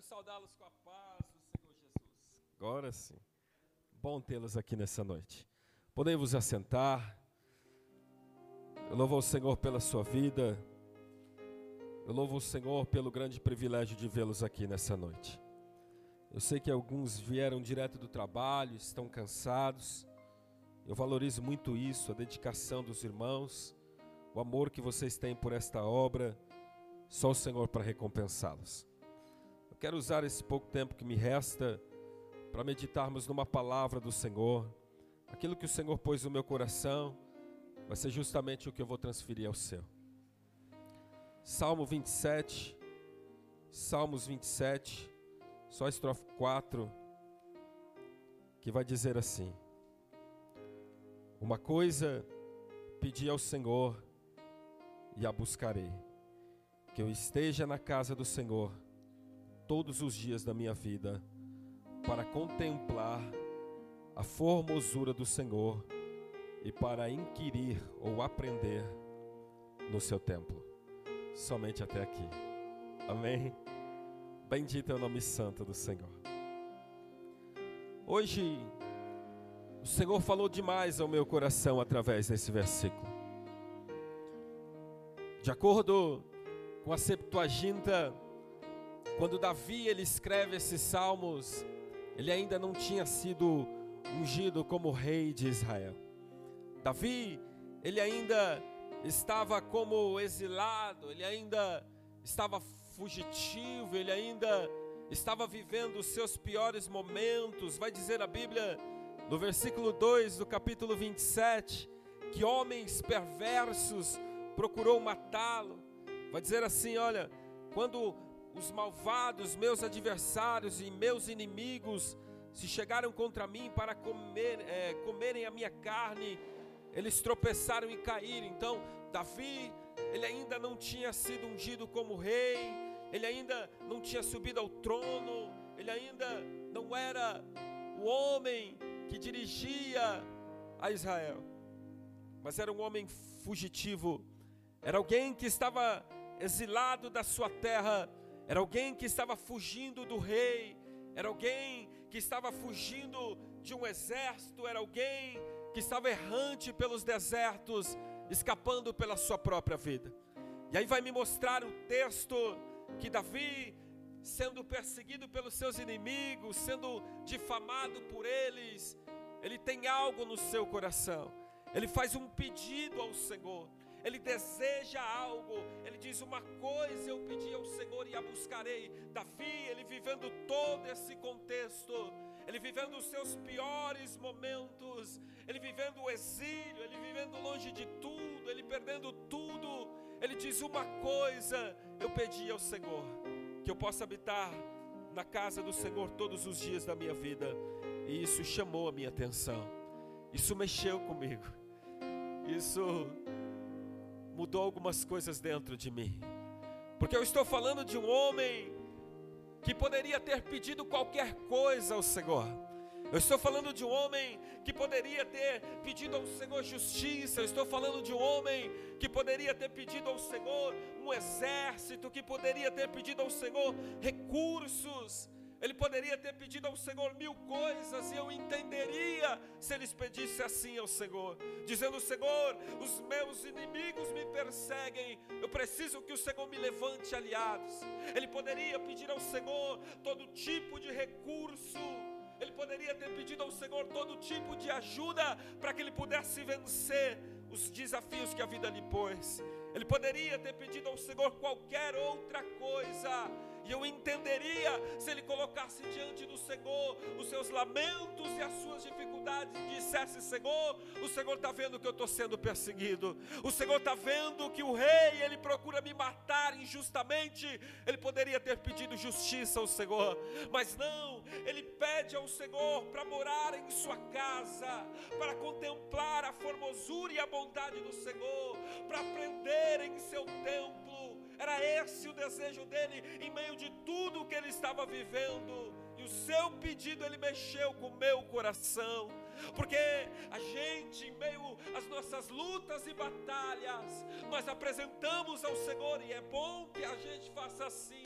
Quero saudá-los com a paz do Senhor Jesus. Agora sim. Bom tê-los aqui nessa noite. Podem vos assentar. Eu louvo ao Senhor pela sua vida. Eu louvo o Senhor pelo grande privilégio de vê-los aqui nessa noite. Eu sei que alguns vieram direto do trabalho, estão cansados. Eu valorizo muito isso, a dedicação dos irmãos, o amor que vocês têm por esta obra. Só o Senhor para recompensá-los. Quero usar esse pouco tempo que me resta para meditarmos numa palavra do Senhor. Aquilo que o Senhor pôs no meu coração vai ser justamente o que eu vou transferir ao seu. Salmo 27, Salmos 27, só estrofe 4, que vai dizer assim: Uma coisa pedi ao Senhor e a buscarei que eu esteja na casa do Senhor todos os dias da minha vida, para contemplar a formosura do Senhor e para inquirir ou aprender no seu templo. Somente até aqui. Amém. Bendito é o nome santo do Senhor. Hoje, o Senhor falou demais ao meu coração através desse versículo. De acordo com a Septuaginta, quando Davi ele escreve esses salmos, ele ainda não tinha sido ungido como rei de Israel. Davi, ele ainda estava como exilado, ele ainda estava fugitivo, ele ainda estava vivendo os seus piores momentos. Vai dizer a Bíblia, no versículo 2 do capítulo 27, que homens perversos procurou matá-lo. Vai dizer assim: olha, quando os malvados, meus adversários e meus inimigos se chegaram contra mim para comer, é, comerem a minha carne, eles tropeçaram e caíram. Então, Davi, ele ainda não tinha sido ungido como rei, ele ainda não tinha subido ao trono, ele ainda não era o homem que dirigia a Israel, mas era um homem fugitivo, era alguém que estava exilado da sua terra, era alguém que estava fugindo do rei, era alguém que estava fugindo de um exército, era alguém que estava errante pelos desertos, escapando pela sua própria vida. E aí vai me mostrar o texto que Davi, sendo perseguido pelos seus inimigos, sendo difamado por eles, ele tem algo no seu coração. Ele faz um pedido ao Senhor ele deseja algo, ele diz: Uma coisa eu pedi ao Senhor e a buscarei. Davi, ele vivendo todo esse contexto, ele vivendo os seus piores momentos, ele vivendo o exílio, ele vivendo longe de tudo, ele perdendo tudo, ele diz: Uma coisa eu pedi ao Senhor, que eu possa habitar na casa do Senhor todos os dias da minha vida, e isso chamou a minha atenção, isso mexeu comigo, isso mudou algumas coisas dentro de mim. Porque eu estou falando de um homem que poderia ter pedido qualquer coisa ao Senhor. Eu estou falando de um homem que poderia ter pedido ao Senhor justiça. Eu estou falando de um homem que poderia ter pedido ao Senhor um exército, que poderia ter pedido ao Senhor recursos. Ele poderia ter pedido ao Senhor mil coisas e eu entenderia se eles pedisse assim ao Senhor, dizendo: Senhor, os meus inimigos me perseguem, eu preciso que o Senhor me levante aliados. Ele poderia pedir ao Senhor todo tipo de recurso. Ele poderia ter pedido ao Senhor todo tipo de ajuda para que ele pudesse vencer os desafios que a vida lhe pôs. Ele poderia ter pedido ao Senhor qualquer outra coisa, e eu entenderia se ele colocasse diante do Senhor os seus lamentos e as suas dificuldades e dissesse: Senhor, o Senhor está vendo que eu estou sendo perseguido, o Senhor está vendo que o rei ele procura me matar injustamente. Ele poderia ter pedido justiça ao Senhor, mas não, ele pede ao Senhor para morar em sua casa, para contemplar a formosura e a bondade do Senhor, para aprender em seu templo. Era esse o desejo dele em meio de tudo que ele estava vivendo. E o seu pedido ele mexeu com o meu coração. Porque a gente, em meio às nossas lutas e batalhas, nós apresentamos ao Senhor, e é bom que a gente faça assim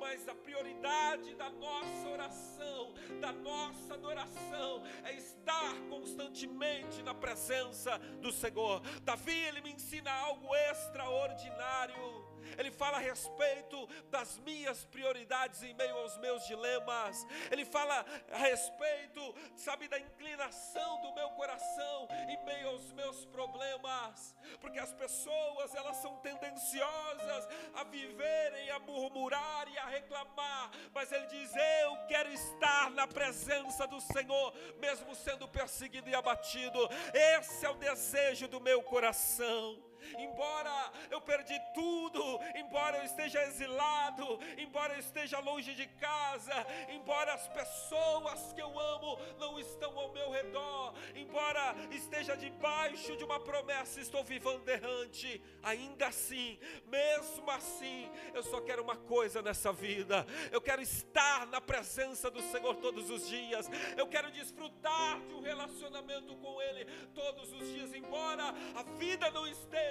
mas a prioridade da nossa oração, da nossa adoração, é estar constantemente na presença do Senhor. Davi, ele me ensina algo extraordinário. Ele fala a respeito das minhas prioridades em meio aos meus dilemas. Ele fala a respeito, sabe, da inclinação do meu coração em meio aos meus problemas. Porque as pessoas, elas são tendenciosas a viverem, a murmurar e a reclamar. Mas ele diz: Eu quero estar na presença do Senhor, mesmo sendo perseguido e abatido. Esse é o desejo do meu coração embora eu perdi tudo, embora eu esteja exilado, embora eu esteja longe de casa, embora as pessoas que eu amo não estão ao meu redor, embora esteja debaixo de uma promessa, estou vivendo errante, ainda assim, mesmo assim, eu só quero uma coisa nessa vida, eu quero estar na presença do Senhor todos os dias, eu quero desfrutar de um relacionamento com Ele todos os dias, embora a vida não esteja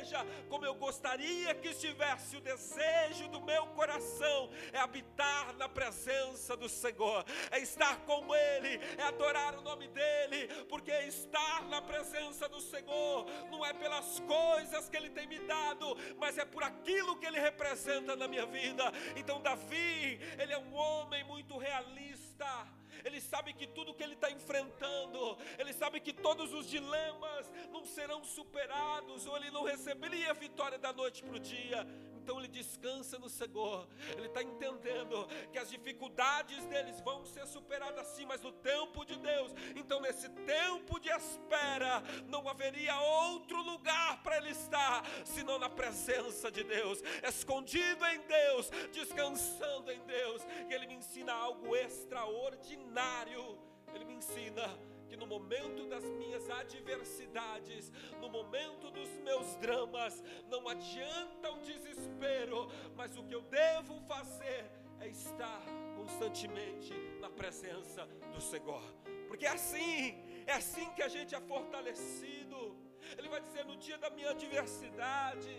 como eu gostaria que estivesse, o desejo do meu coração é habitar na presença do Senhor, é estar com Ele, é adorar o nome dEle, porque estar na presença do Senhor não é pelas coisas que Ele tem me dado, mas é por aquilo que Ele representa na minha vida. Então, Davi, ele é um homem muito realista ele sabe que tudo que ele está enfrentando, ele sabe que todos os dilemas não serão superados, ou ele não receberia a vitória da noite para o dia. Então ele descansa no Senhor, ele está entendendo que as dificuldades deles vão ser superadas sim, mas no tempo de Deus. Então, nesse tempo de espera, não haveria outro lugar para ele estar senão na presença de Deus, escondido em Deus, descansando em Deus. E ele me ensina algo extraordinário. Ele me ensina que no momento das minhas adversidades, no momento dos meus dramas, não adianta o desespero, mas o que eu devo fazer é estar constantemente na presença do Senhor, porque é assim, é assim que a gente é fortalecido. Ele vai dizer: no dia da minha adversidade,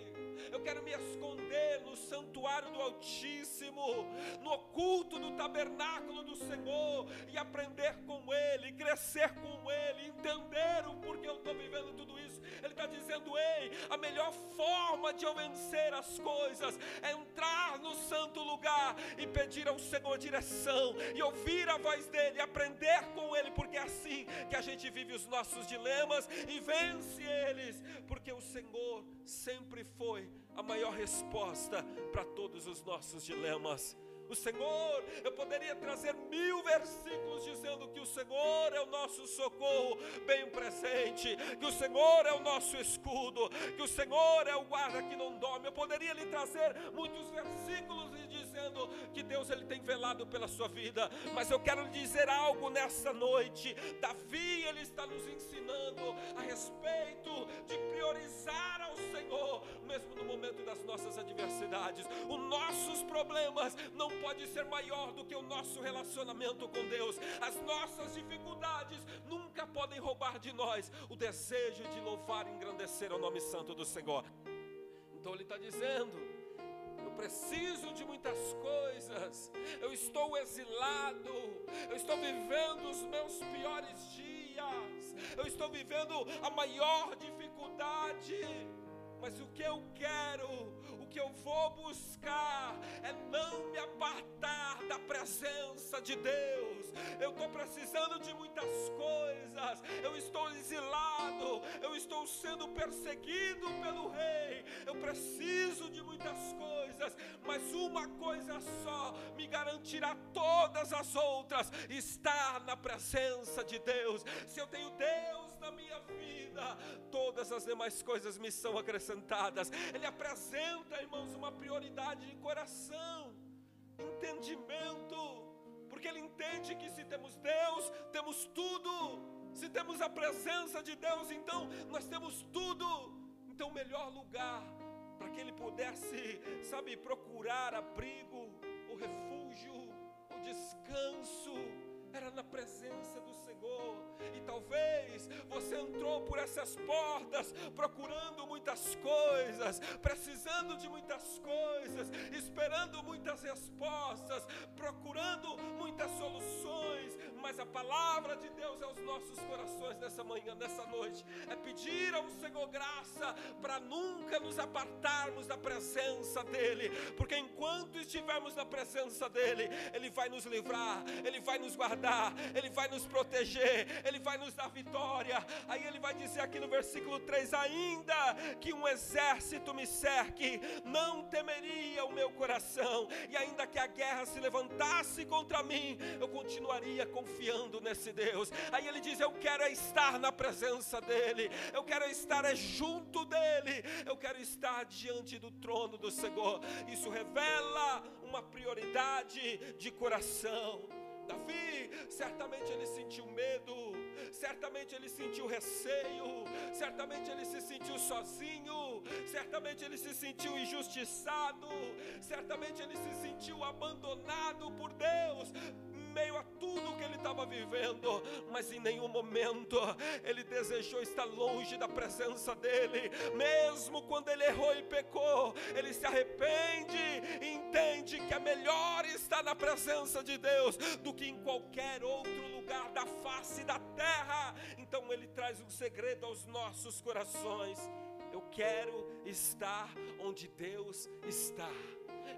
eu quero me esconder no santuário do Altíssimo, no oculto do tabernáculo do Senhor e aprender com Ele, crescer com Ele, entender o porquê eu estou vivendo tudo isso. Ele está dizendo: ei, a melhor forma de eu vencer as coisas é entrar no santo lugar e pedir ao Senhor direção e ouvir a voz dEle, aprender com Ele, porque é assim que a gente vive os nossos dilemas e vence eles, porque o Senhor sempre foi a maior resposta para todos os nossos dilemas. O Senhor, eu poderia trazer mil versículos dizendo que o Senhor é o nosso socorro bem presente, que o Senhor é o nosso escudo, que o Senhor é o guarda que não dorme. Eu poderia lhe trazer muitos versículos que Deus ele tem velado pela sua vida, mas eu quero lhe dizer algo nessa noite. Davi ele está nos ensinando a respeito de priorizar ao Senhor, mesmo no momento das nossas adversidades. Os nossos problemas não pode ser maior do que o nosso relacionamento com Deus. As nossas dificuldades nunca podem roubar de nós o desejo de louvar e engrandecer o nome santo do Senhor. Então ele está dizendo: eu preciso de muitas coisas, eu estou exilado, eu estou vivendo os meus piores dias, eu estou vivendo a maior dificuldade, mas o que eu quero que eu vou buscar é não me apartar da presença de Deus. Eu estou precisando de muitas coisas, eu estou exilado, eu estou sendo perseguido pelo rei, eu preciso de muitas coisas, mas uma coisa só me garantirá todas as outras: estar na presença de Deus. Se eu tenho Deus na minha vida, todas as demais coisas me são acrescentadas. Ele apresenta irmãos, uma prioridade de coração, entendimento, porque ele entende que se temos Deus, temos tudo. Se temos a presença de Deus, então nós temos tudo. Então, o melhor lugar para que ele pudesse, sabe, procurar abrigo, o refúgio, o descanso, era na presença do Senhor. E talvez você entrou por essas portas procurando muitas coisas, precisando de muitas coisas, esperando muitas respostas, procurando muitas soluções, mas a palavra de Deus aos nossos corações nessa manhã, nessa noite, é pedir ao Senhor graça para nunca nos apartarmos da presença dEle, porque enquanto estivermos na presença dEle, Ele vai nos livrar, Ele vai nos guardar, Ele vai nos proteger, Ele vai nos dar vitória. Aí Ele vai dizer aqui no versículo 3: ainda que um exército me cerque, não temeria o meu coração, e ainda que a guerra se levantasse contra mim, eu continuaria confiando nesse Deus. Aí ele diz: Eu quero estar na presença dEle, eu quero estar é junto dEle, eu quero estar diante do trono do Senhor. Isso revela uma prioridade de coração. Davi, certamente ele sentiu medo, certamente ele sentiu receio, certamente ele se sentiu sozinho, certamente ele se sentiu injustiçado, certamente ele se sentiu abandonado por Deus estava vivendo, mas em nenhum momento ele desejou estar longe da presença dele, mesmo quando ele errou e pecou, ele se arrepende e entende que é melhor estar na presença de Deus do que em qualquer outro lugar da face da terra. Então ele traz um segredo aos nossos corações. Eu quero estar onde Deus está.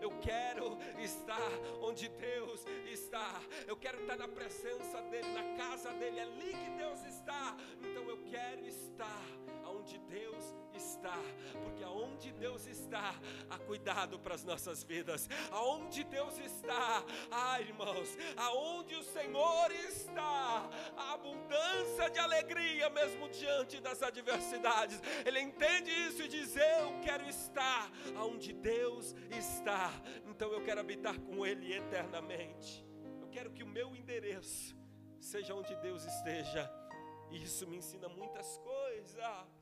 Eu quero estar onde Deus está. Eu quero estar na presença dEle, na casa dEle. É ali que Deus está. Então eu quero estar onde Deus está, porque aonde Deus está, há cuidado para as nossas vidas. Aonde Deus está, ah, irmãos, aonde o Senhor está, a abundância de alegria mesmo diante das adversidades. Ele entende isso e diz: Eu quero estar aonde Deus está. Então eu quero habitar com Ele eternamente. Eu quero que o meu endereço seja onde Deus esteja. E isso me ensina muitas coisas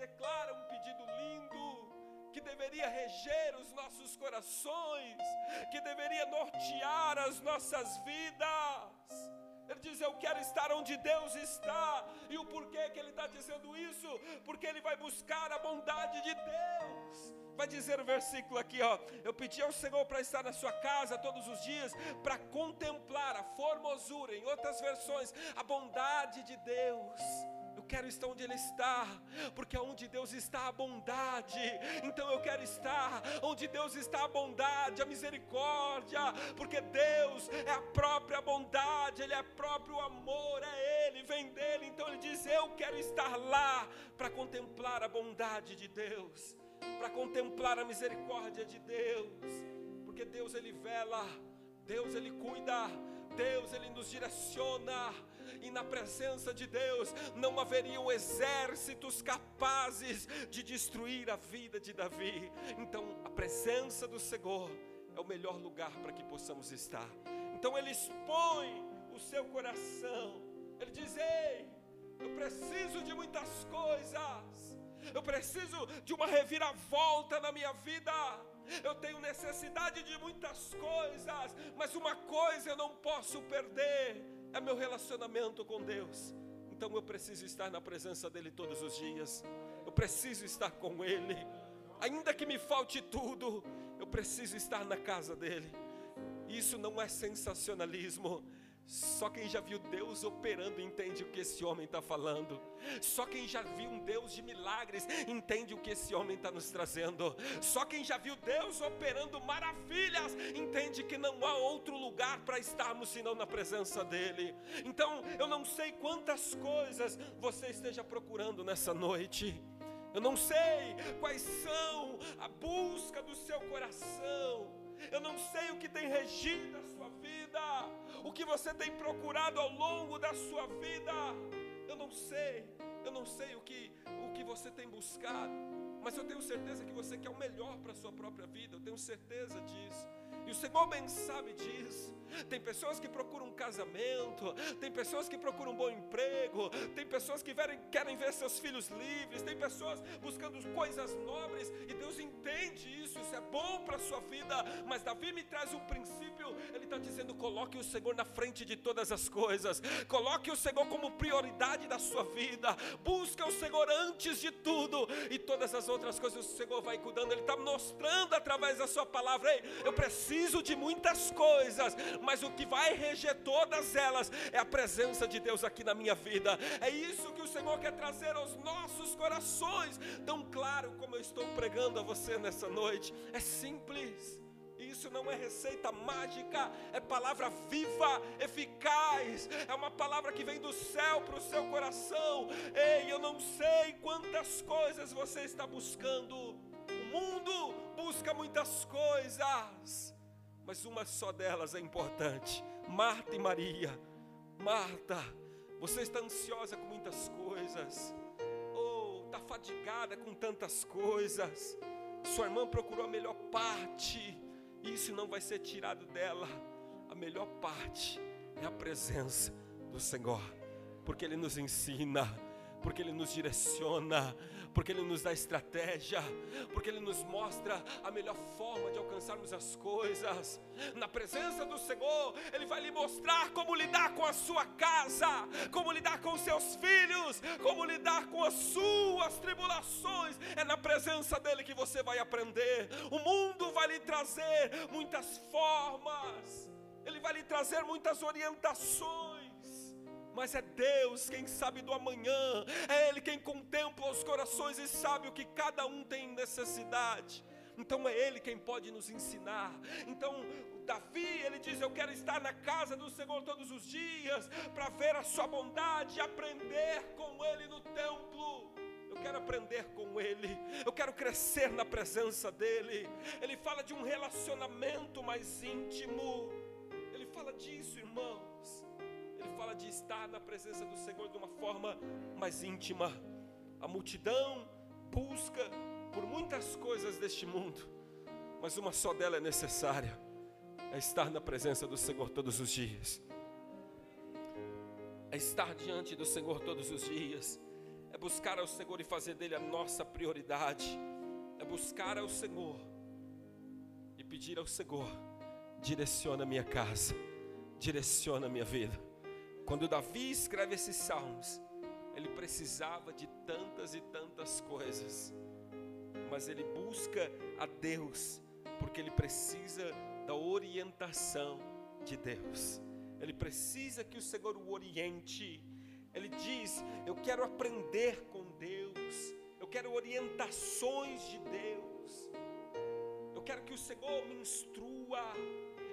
declara um pedido lindo que deveria reger os nossos corações, que deveria nortear as nossas vidas. Ele diz: Eu quero estar onde Deus está. E o porquê que ele está dizendo isso? Porque ele vai buscar a bondade de Deus. Vai dizer o versículo aqui, ó. Eu pedi ao Senhor para estar na sua casa todos os dias, para contemplar a formosura, em outras versões, a bondade de Deus quero estar onde Ele está, porque onde Deus está a bondade, então eu quero estar onde Deus está a bondade, a misericórdia, porque Deus é a própria bondade, Ele é próprio amor, é Ele, vem dele, então Ele diz: Eu quero estar lá para contemplar a bondade de Deus, para contemplar a misericórdia de Deus, porque Deus Ele vela, Deus Ele cuida, Deus Ele nos direciona, e na presença de Deus não haveriam exércitos capazes de destruir a vida de Davi. Então, a presença do Senhor é o melhor lugar para que possamos estar. Então, ele expõe o seu coração, ele diz: Ei, eu preciso de muitas coisas, eu preciso de uma reviravolta na minha vida. Eu tenho necessidade de muitas coisas, mas uma coisa eu não posso perder é meu relacionamento com Deus. Então eu preciso estar na presença dEle todos os dias. Eu preciso estar com Ele. Ainda que me falte tudo, eu preciso estar na casa dEle. Isso não é sensacionalismo, só quem já viu Deus operando entende o que esse homem está falando. Só quem já viu um Deus de milagres entende o que esse homem está nos trazendo. Só quem já viu Deus operando maravilhas entende que não há outro lugar para estarmos senão na presença dEle. Então eu não sei quantas coisas você esteja procurando nessa noite. Eu não sei quais são a busca do seu coração. Eu não sei o que tem regido a sua vida, o que você tem procurado ao longo da sua vida. Eu não sei, eu não sei o que, o que você tem buscado, mas eu tenho certeza que você quer o melhor para a sua própria vida, eu tenho certeza disso. E o Senhor bem sabe disso. tem pessoas que procuram um casamento, tem pessoas que procuram um bom emprego, tem pessoas que querem ver seus filhos livres, tem pessoas buscando coisas nobres, e Deus entende é bom para a sua vida, mas Davi me traz um princípio, ele está dizendo: coloque o Senhor na frente de todas as coisas, coloque o Senhor como prioridade da sua vida, busque o Senhor antes de tudo, e todas as outras coisas o Senhor vai cuidando, Ele está mostrando através da Sua palavra: Ei, eu preciso de muitas coisas, mas o que vai reger todas elas é a presença de Deus aqui na minha vida. É isso que o Senhor quer trazer aos nossos corações, tão claro como eu estou pregando a você nessa noite. É simples. Isso não é receita mágica, é palavra viva, eficaz, é uma palavra que vem do céu para o seu coração. Ei, eu não sei quantas coisas você está buscando. O mundo busca muitas coisas, mas uma só delas é importante: Marta e Maria. Marta, você está ansiosa com muitas coisas, ou oh, está fadigada com tantas coisas. Sua irmã procurou a melhor parte, e isso não vai ser tirado dela. A melhor parte é a presença do Senhor, porque Ele nos ensina, porque Ele nos direciona, porque Ele nos dá estratégia, porque Ele nos mostra a melhor forma de alcançarmos as coisas. Na presença do Senhor, Ele vai lhe mostrar como lidar com a sua casa, como lidar com os seus filhos, como lidar com as suas tribulações. É na presença dEle que você vai aprender. O mundo vai lhe trazer muitas formas, Ele vai lhe trazer muitas orientações mas é Deus quem sabe do amanhã, é Ele quem contempla os corações e sabe o que cada um tem necessidade. Então é Ele quem pode nos ensinar. Então, Davi, ele diz: Eu quero estar na casa do Senhor todos os dias, para ver a Sua bondade, aprender com Ele no templo. Eu quero aprender com Ele, eu quero crescer na presença dEle. Ele fala de um relacionamento mais íntimo, de estar na presença do Senhor de uma forma mais íntima. A multidão busca por muitas coisas deste mundo, mas uma só dela é necessária: é estar na presença do Senhor todos os dias. É estar diante do Senhor todos os dias, é buscar ao Senhor e fazer dele a nossa prioridade, é buscar ao Senhor e pedir ao Senhor: direciona a minha casa, direciona a minha vida. Quando Davi escreve esses salmos, ele precisava de tantas e tantas coisas, mas ele busca a Deus, porque ele precisa da orientação de Deus. Ele precisa que o Senhor o oriente. Ele diz: Eu quero aprender com Deus, eu quero orientações de Deus, eu quero que o Senhor me instrua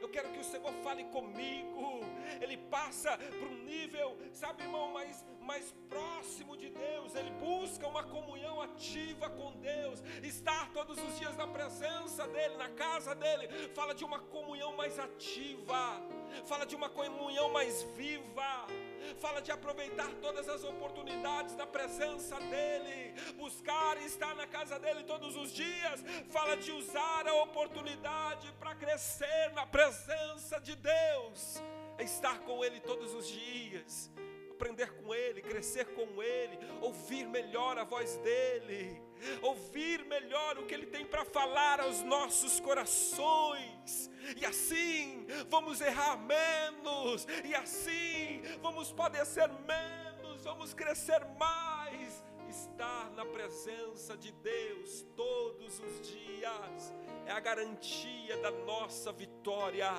eu quero que o Senhor fale comigo. Ele passa para um nível, sabe, irmão, mais, mais próximo de Deus. Ele busca uma comunhão ativa com Deus, estar todos os dias na presença dEle, na casa dEle. Fala de uma comunhão mais ativa, fala de uma comunhão mais viva fala de aproveitar todas as oportunidades da presença dEle, buscar e estar na casa dEle todos os dias, fala de usar a oportunidade para crescer na presença de Deus, estar com Ele todos os dias, aprender com Ele, crescer com Ele, ouvir melhor a voz dEle, ouvir melhor o que Ele tem para falar aos nossos corações e assim vamos errar menos, e assim vamos padecer menos, vamos crescer mais. Estar na presença de Deus todos os dias é a garantia da nossa vitória.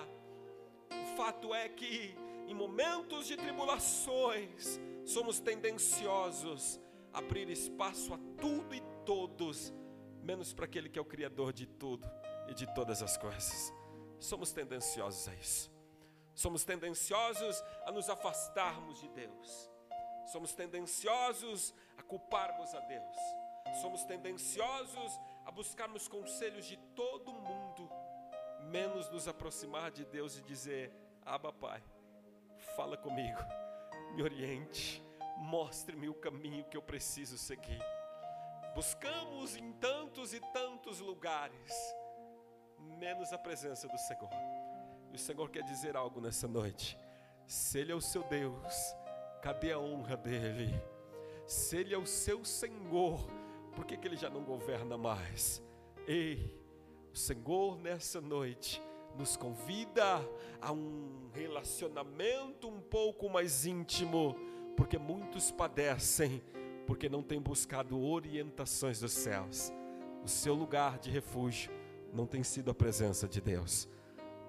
O fato é que em momentos de tribulações somos tendenciosos a abrir espaço a tudo e todos, menos para aquele que é o Criador de tudo e de todas as coisas somos tendenciosos a isso. Somos tendenciosos a nos afastarmos de Deus. Somos tendenciosos a culparmos a Deus. Somos tendenciosos a buscarmos conselhos de todo mundo, menos nos aproximar de Deus e dizer: Aba, Pai, fala comigo, me oriente, mostre-me o caminho que eu preciso seguir. Buscamos em tantos e tantos lugares menos a presença do Senhor. E o Senhor quer dizer algo nessa noite. Se Ele é o seu Deus, cadê a honra dele? Se Ele é o seu Senhor, por que, que Ele já não governa mais? Ei, o Senhor nessa noite nos convida a um relacionamento um pouco mais íntimo, porque muitos padecem porque não têm buscado orientações dos céus. O seu lugar de refúgio não tem sido a presença de Deus,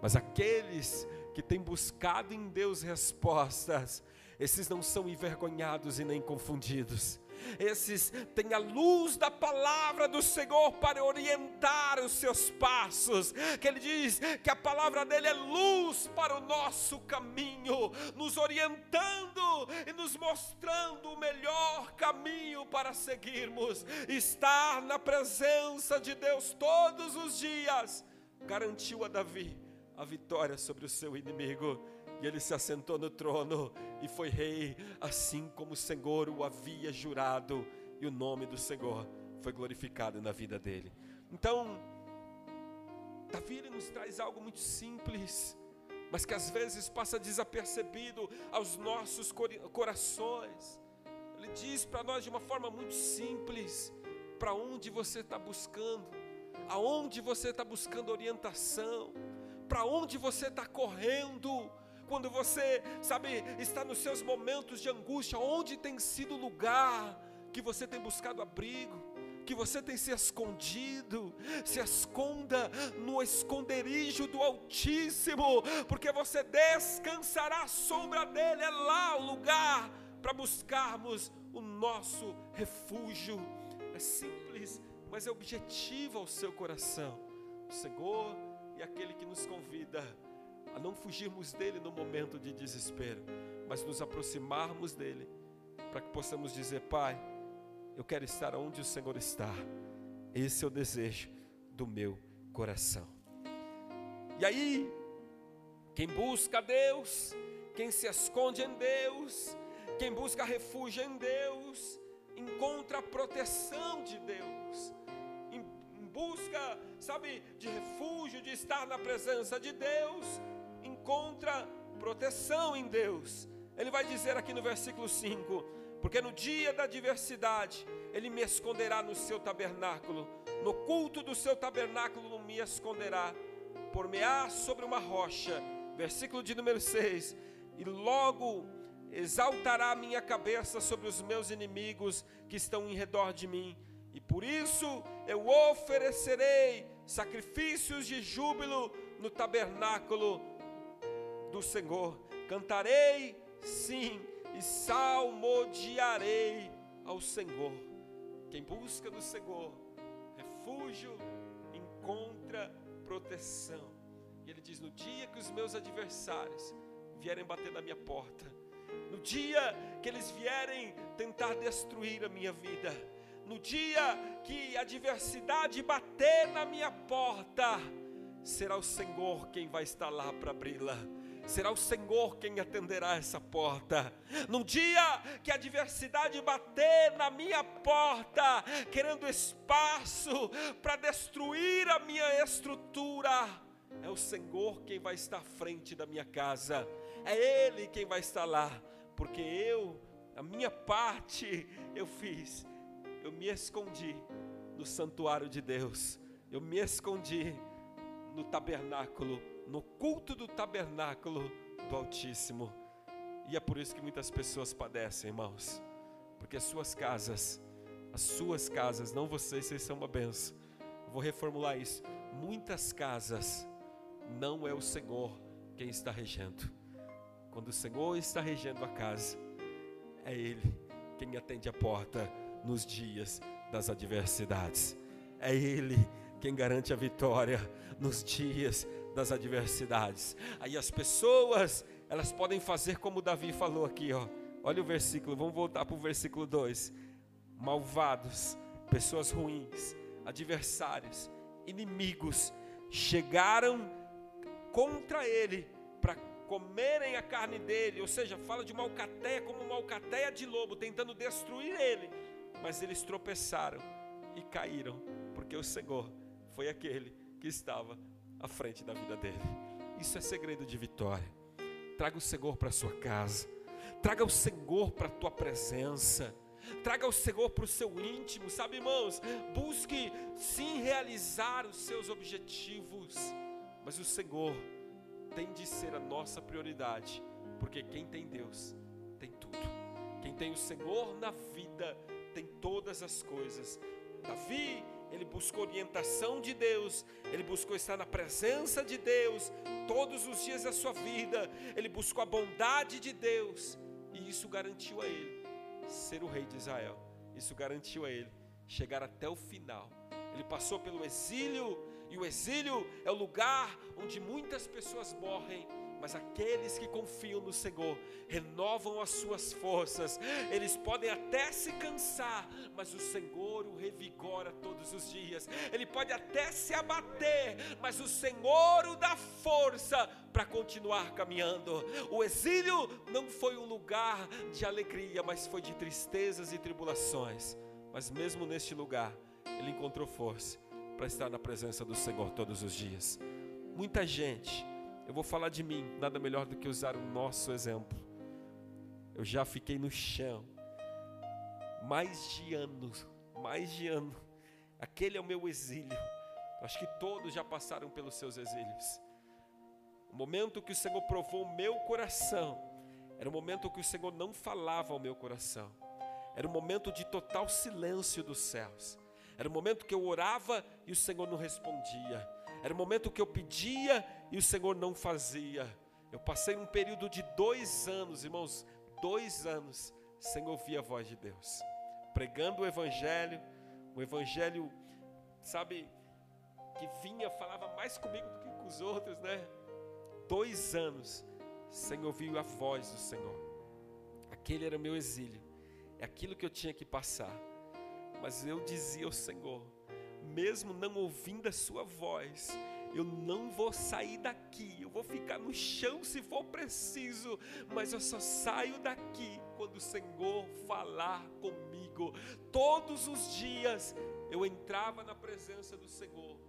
mas aqueles que têm buscado em Deus respostas, esses não são envergonhados e nem confundidos esses têm a luz da palavra do Senhor para orientar os seus passos. Que ele diz que a palavra dele é luz para o nosso caminho, nos orientando e nos mostrando o melhor caminho para seguirmos. Estar na presença de Deus todos os dias garantiu a Davi a vitória sobre o seu inimigo e ele se assentou no trono e foi rei, assim como o Senhor o havia jurado, e o nome do Senhor foi glorificado na vida dele. Então, Davi nos traz algo muito simples, mas que às vezes passa desapercebido aos nossos corações. Ele diz para nós de uma forma muito simples: para onde você está buscando, aonde você está buscando orientação, para onde você está correndo quando você, sabe, está nos seus momentos de angústia, onde tem sido o lugar que você tem buscado abrigo, que você tem se escondido, se esconda no esconderijo do Altíssimo, porque você descansará à sombra dele, é lá o lugar para buscarmos o nosso refúgio. É simples, mas é objetivo ao seu coração. O Senhor é aquele que nos convida a não fugirmos dele no momento de desespero, mas nos aproximarmos dele, para que possamos dizer: Pai, eu quero estar onde o Senhor está. Esse é o desejo do meu coração. E aí, quem busca Deus, quem se esconde em Deus, quem busca refúgio em Deus, encontra a proteção de Deus. Em busca, sabe, de refúgio, de estar na presença de Deus, encontra proteção em Deus. Ele vai dizer aqui no versículo 5: Porque no dia da adversidade, Ele me esconderá no seu tabernáculo, no culto do seu tabernáculo me esconderá, por-me-á sobre uma rocha. Versículo de número 6: E logo exaltará minha cabeça sobre os meus inimigos que estão em redor de mim, e por isso eu oferecerei sacrifícios de júbilo no tabernáculo do Senhor. Cantarei, sim, e salmodiarei ao Senhor. Quem busca do Senhor refúgio, encontra proteção. E ele diz: No dia que os meus adversários vierem bater na minha porta, no dia que eles vierem tentar destruir a minha vida, no dia que a adversidade bater na minha porta, será o Senhor quem vai estar lá para abri-la será o Senhor quem atenderá essa porta. No dia que a adversidade bater na minha porta, querendo espaço para destruir a minha estrutura, é o Senhor quem vai estar à frente da minha casa, é Ele quem vai estar lá, porque eu, a minha parte, eu fiz, eu me escondi no santuário de Deus, eu me escondi no tabernáculo no culto do tabernáculo do Altíssimo. E é por isso que muitas pessoas padecem, irmãos, porque as suas casas, as suas casas, não vocês, vocês são uma benção. Vou reformular isso. Muitas casas não é o Senhor quem está regendo. Quando o Senhor está regendo a casa, é Ele quem atende a porta nos dias das adversidades. É Ele quem garante a vitória nos dias das adversidades. Aí as pessoas, elas podem fazer como Davi falou aqui, ó. Olha o versículo, vamos voltar para o versículo 2. Malvados, pessoas ruins, adversários, inimigos, chegaram contra ele para comerem a carne dele, ou seja, fala de uma alcateia como uma alcateia de lobo, tentando destruir ele, mas eles tropeçaram e caíram, porque o Senhor foi aquele que estava à frente da vida dele. Isso é segredo de vitória. Traga o Senhor para sua casa. Traga o Senhor para a tua presença. Traga o Senhor para o seu íntimo, sabe, irmãos? Busque sim realizar os seus objetivos, mas o Senhor tem de ser a nossa prioridade, porque quem tem Deus tem tudo. Quem tem o Senhor na vida tem todas as coisas. Davi, ele buscou orientação de Deus, ele buscou estar na presença de Deus todos os dias da sua vida, ele buscou a bondade de Deus, e isso garantiu a ele ser o rei de Israel. Isso garantiu a ele chegar até o final. Ele passou pelo exílio, e o exílio é o lugar onde muitas pessoas morrem mas aqueles que confiam no Senhor renovam as suas forças. Eles podem até se cansar, mas o Senhor o revigora todos os dias. Ele pode até se abater, mas o Senhor o dá força para continuar caminhando. O exílio não foi um lugar de alegria, mas foi de tristezas e tribulações. Mas mesmo neste lugar, ele encontrou força para estar na presença do Senhor todos os dias. Muita gente eu vou falar de mim, nada melhor do que usar o nosso exemplo. Eu já fiquei no chão, mais de anos, mais de ano. Aquele é o meu exílio. Acho que todos já passaram pelos seus exílios. O momento que o Senhor provou o meu coração, era o momento que o Senhor não falava ao meu coração. Era o momento de total silêncio dos céus. Era o momento que eu orava e o Senhor não respondia. Era o momento que eu pedia e o Senhor não fazia. Eu passei um período de dois anos, irmãos, dois anos, sem ouvir a voz de Deus, pregando o Evangelho, o Evangelho, sabe, que vinha, falava mais comigo do que com os outros, né? Dois anos sem ouvir a voz do Senhor. Aquele era o meu exílio, é aquilo que eu tinha que passar. Mas eu dizia ao Senhor, mesmo não ouvindo a Sua voz, eu não vou sair daqui, eu vou ficar no chão se for preciso, mas eu só saio daqui quando o Senhor falar comigo. Todos os dias eu entrava na presença do Senhor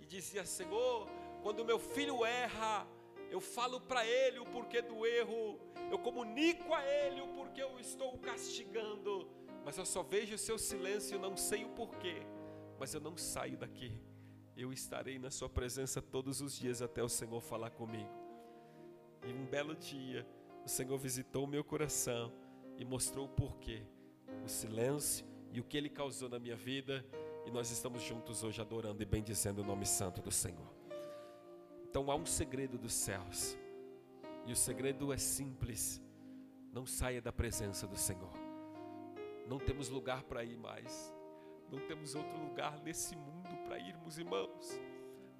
e dizia: Senhor, quando meu filho erra, eu falo para ele o porquê do erro, eu comunico a ele o porquê eu estou castigando, mas eu só vejo o seu silêncio e não sei o porquê, mas eu não saio daqui eu estarei na Sua presença todos os dias até o Senhor falar comigo. E um belo dia, o Senhor visitou o meu coração e mostrou o porquê, o silêncio e o que Ele causou na minha vida. E nós estamos juntos hoje adorando e bendizendo o nome santo do Senhor. Então há um segredo dos céus, e o segredo é simples: não saia da presença do Senhor. Não temos lugar para ir mais, não temos outro lugar nesse mundo para irmos, irmãos?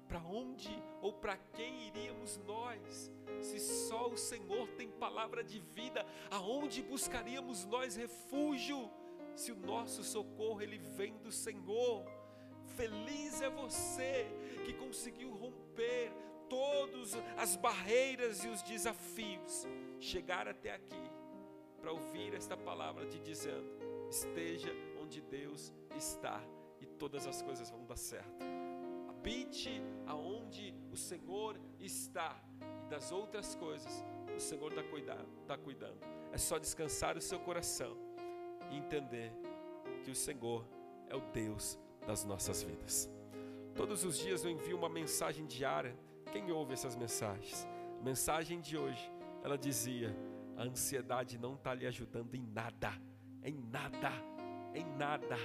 Para onde ou para quem iríamos nós? Se só o Senhor tem palavra de vida, aonde buscaríamos nós refúgio? Se o nosso socorro ele vem do Senhor. Feliz é você que conseguiu romper todas as barreiras e os desafios, chegar até aqui para ouvir esta palavra te dizendo: esteja onde Deus está e todas as coisas vão dar certo. Habite aonde o Senhor está e das outras coisas o Senhor está cuidando, está cuidando. É só descansar o seu coração e entender que o Senhor é o Deus das nossas vidas. Todos os dias eu envio uma mensagem diária. Quem ouve essas mensagens? A mensagem de hoje, ela dizia: a ansiedade não está lhe ajudando em nada, em nada, em nada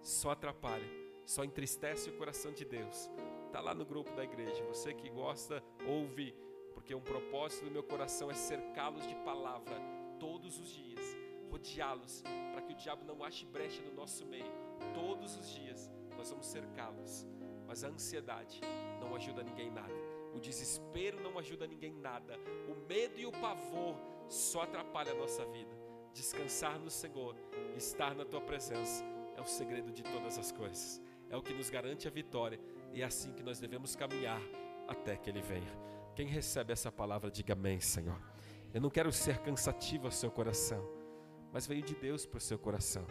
só atrapalha, só entristece o coração de Deus. Está lá no grupo da igreja. Você que gosta, ouve, porque um propósito do meu coração é cercá-los de palavra todos os dias, rodeá-los, para que o diabo não ache brecha no nosso meio. Todos os dias nós vamos cercá-los. Mas a ansiedade não ajuda ninguém nada. O desespero não ajuda ninguém nada. O medo e o pavor só atrapalham a nossa vida. Descansar no Senhor, estar na tua presença é o segredo de todas as coisas. É o que nos garante a vitória. E é assim que nós devemos caminhar até que Ele venha. Quem recebe essa palavra, diga amém, Senhor. Eu não quero ser cansativo ao seu coração, mas veio de Deus para o seu coração.